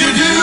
you do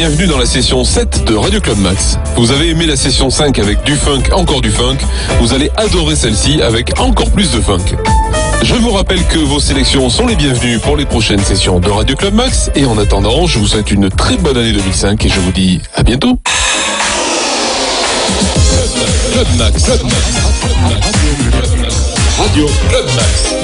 bienvenue dans la session 7 de Radio Club Max. Vous avez aimé la session 5 avec du funk, encore du funk, vous allez adorer celle-ci avec encore plus de funk. Je vous rappelle que vos sélections sont les bienvenues pour les prochaines sessions de Radio Club Max et en attendant, je vous souhaite une très bonne année 2005 et je vous dis à bientôt. Radio Club Max.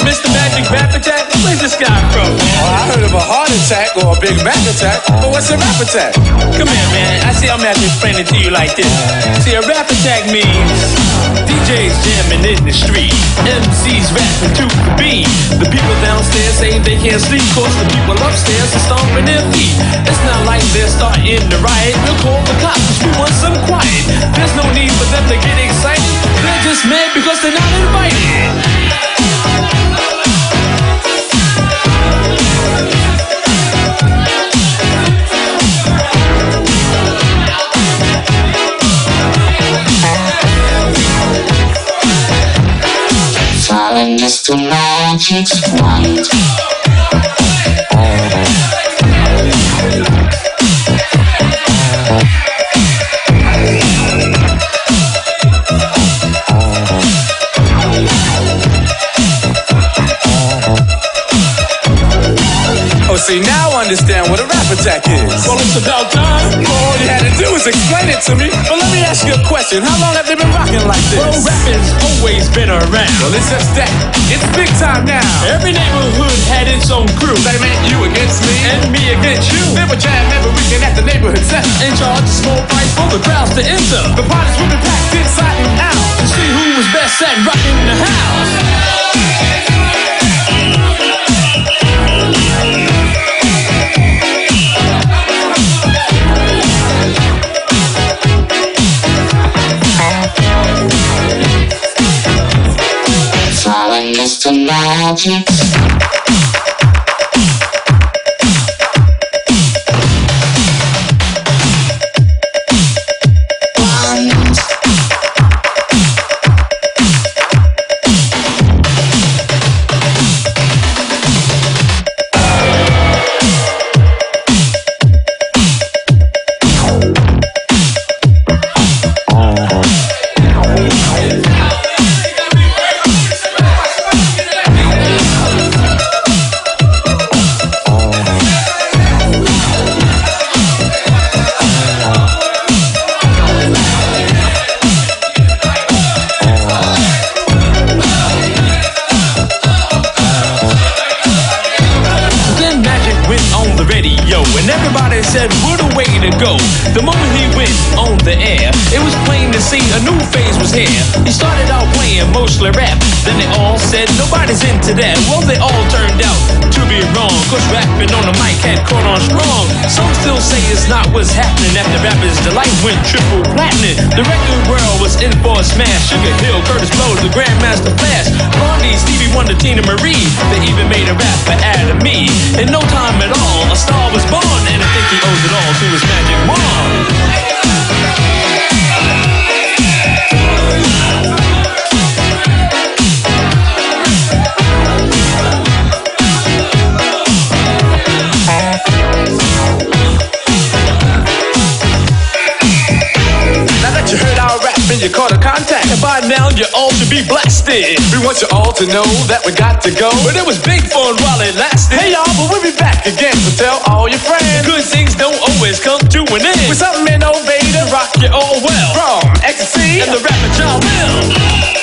Mr. Magic Rap Attack? Where's this guy from? Oh, I heard of a heart attack or a Big Mac attack, but what's a rap attack? Come here, man. I see I'm gonna to it to you like this. See, a rap attack means DJs jamming in the street, MCs rapping to the beat. The people downstairs say they can't sleep, cause the people upstairs are stomping their feet. It's not like they're starting to riot. We'll call the cops, we want some quiet. There's no need for them to get excited. They're just mad because they're not invited. Falling just to night. What a rap attack is. Well, it's about time. All you had to do was explain it to me. But let me ask you a question. How long have they been rocking like this? Well, rapping's always been around. Well, it's just that. It's big time now. Every neighborhood had its own crew. They meant you against me. And me against you. They would jam every weekend at the neighborhood center. And charge a small price for the crowds to enter. The parties would be packed inside and out. To see who was best at rocking the house. Falling want you all to know that we got to go. But it was big fun while it lasted. Hey y'all, but we'll be back again, so tell all your friends. Good things don't always come to an end. With something innovative, rock you all well. from ecstasy And the rapper Jalil.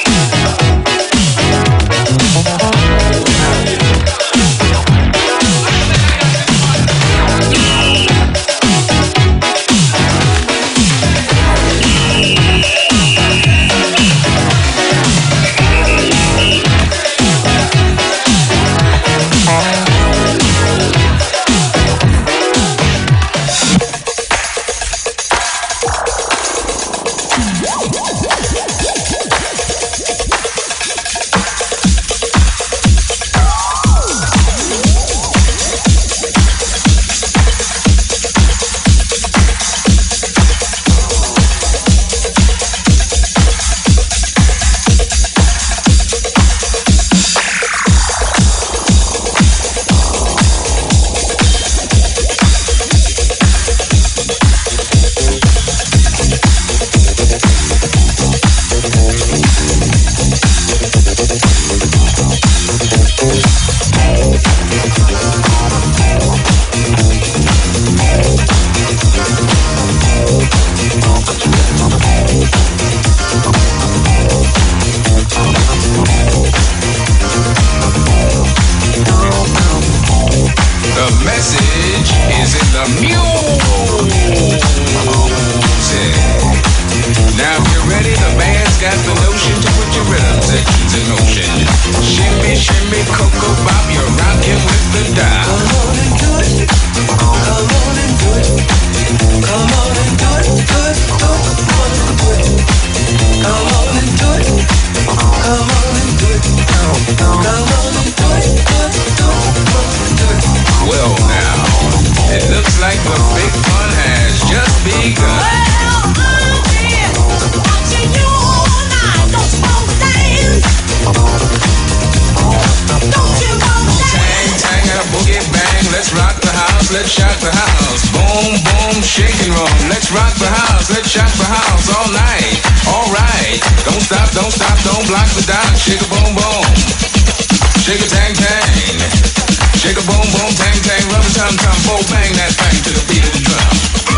message is in the music. Now if you're ready, the band's got the notion to put your rhythms sections in motion. Shimmy, shimmy, coco bob, you're rocking with the dime. Come on and do it. Come on and do it. Come on and do it. Do it. Do it. Do it. Come on and do it. Come on and do it. Come on and do it. Do it. Do it. Do it. Do it. Well now, it looks like the big fun has just begun. Well, I've been watching you all night, don't you understand? Don't you understand? Tang, tang, a boogie bang, let's rock the house, let's shock the house. Boom, boom, shake and roll, let's rock the house, let's shock the house all night. All right, don't stop, don't stop, don't block the dot, shake a boom, boom. Shake a tang, tang. Shake a boom, boom, bang, bang, rubber time, time, boom, bang that bang to the beat of the drum.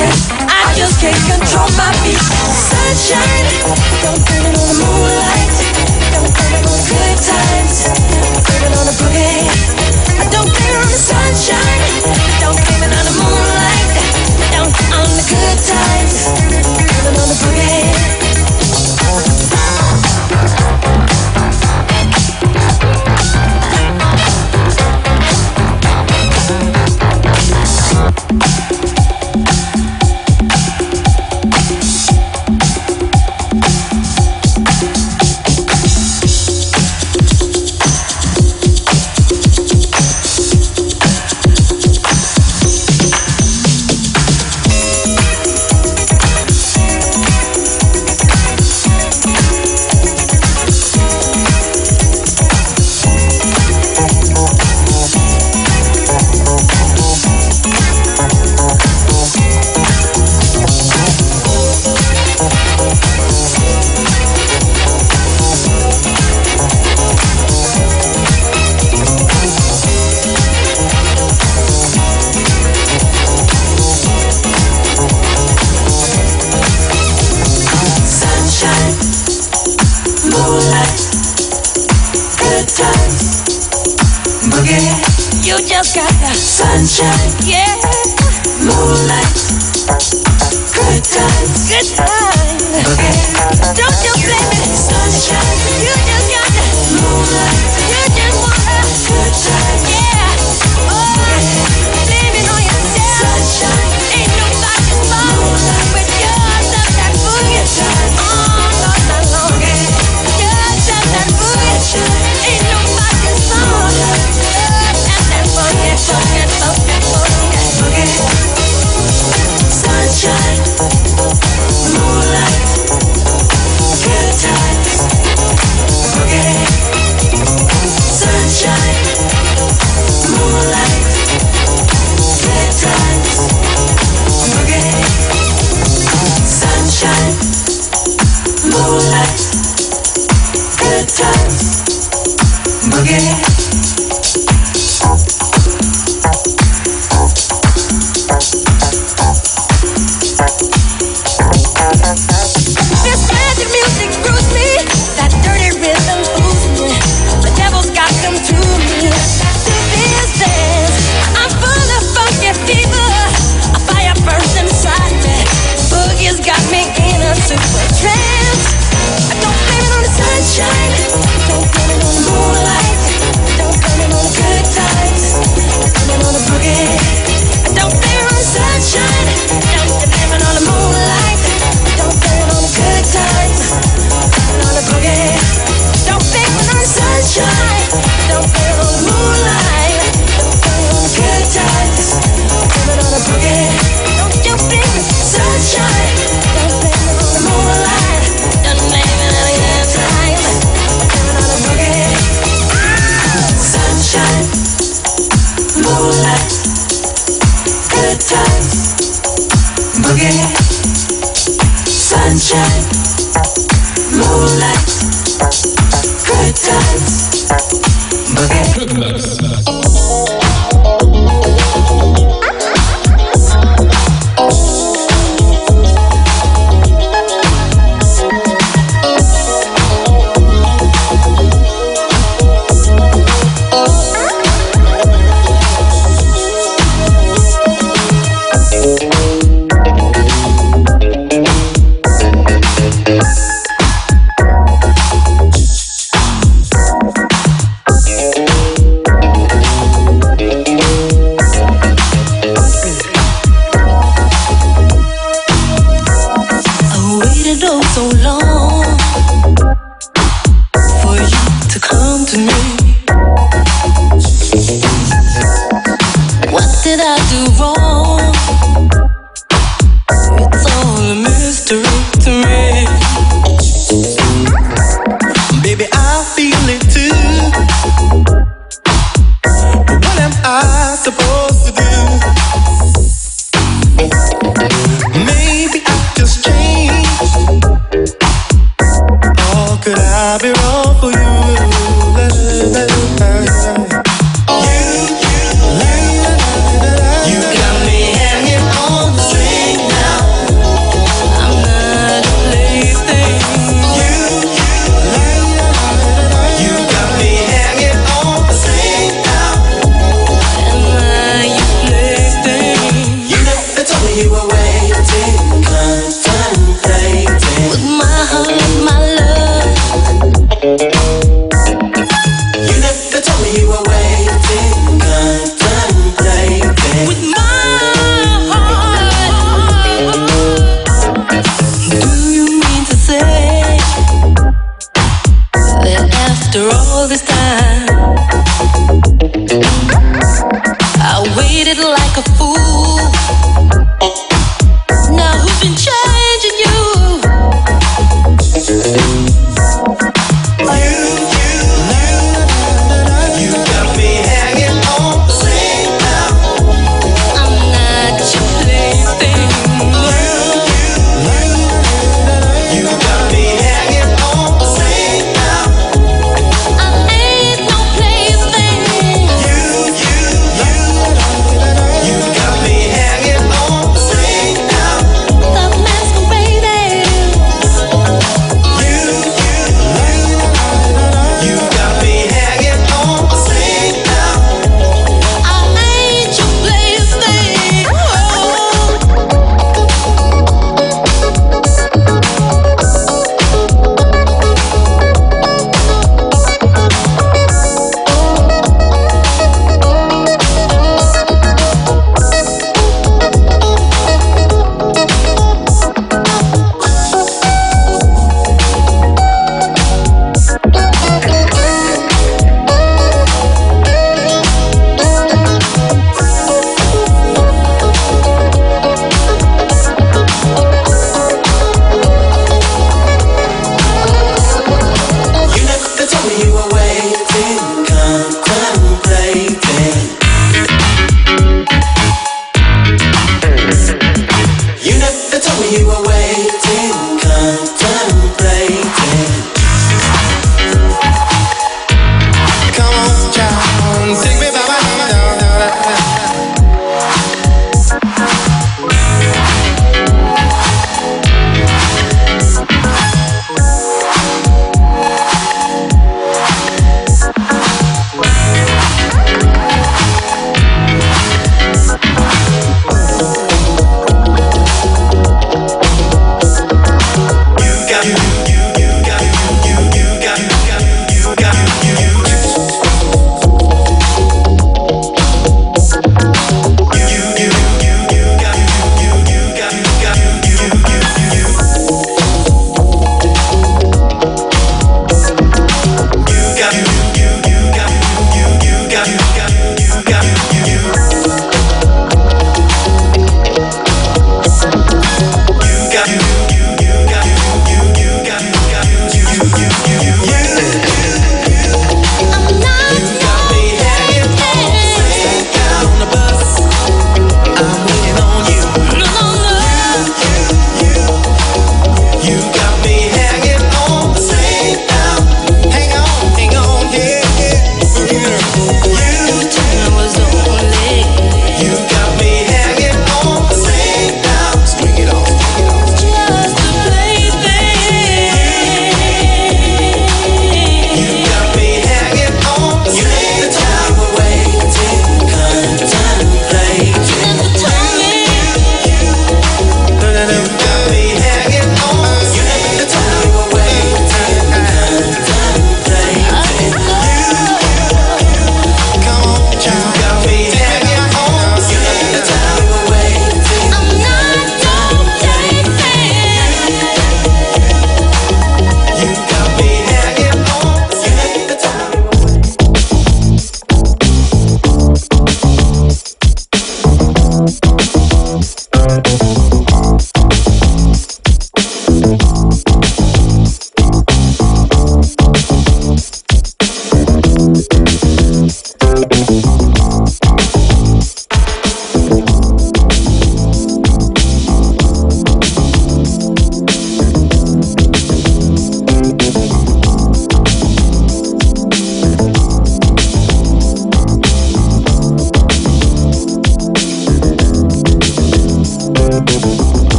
I just can't control my feet. Sunshine, don't blame it on the moonlight. Don't blame it on the good times. Don't blame it on the boogie. I don't blame it on the sunshine. Don't blame it on the moonlight. Don't on the good times. Blame it on the boogie. blue sky, sunshine, yeah, moonlight, good times, good times. Don't you blame it, sunshine. You just got the moonlight. You just Don't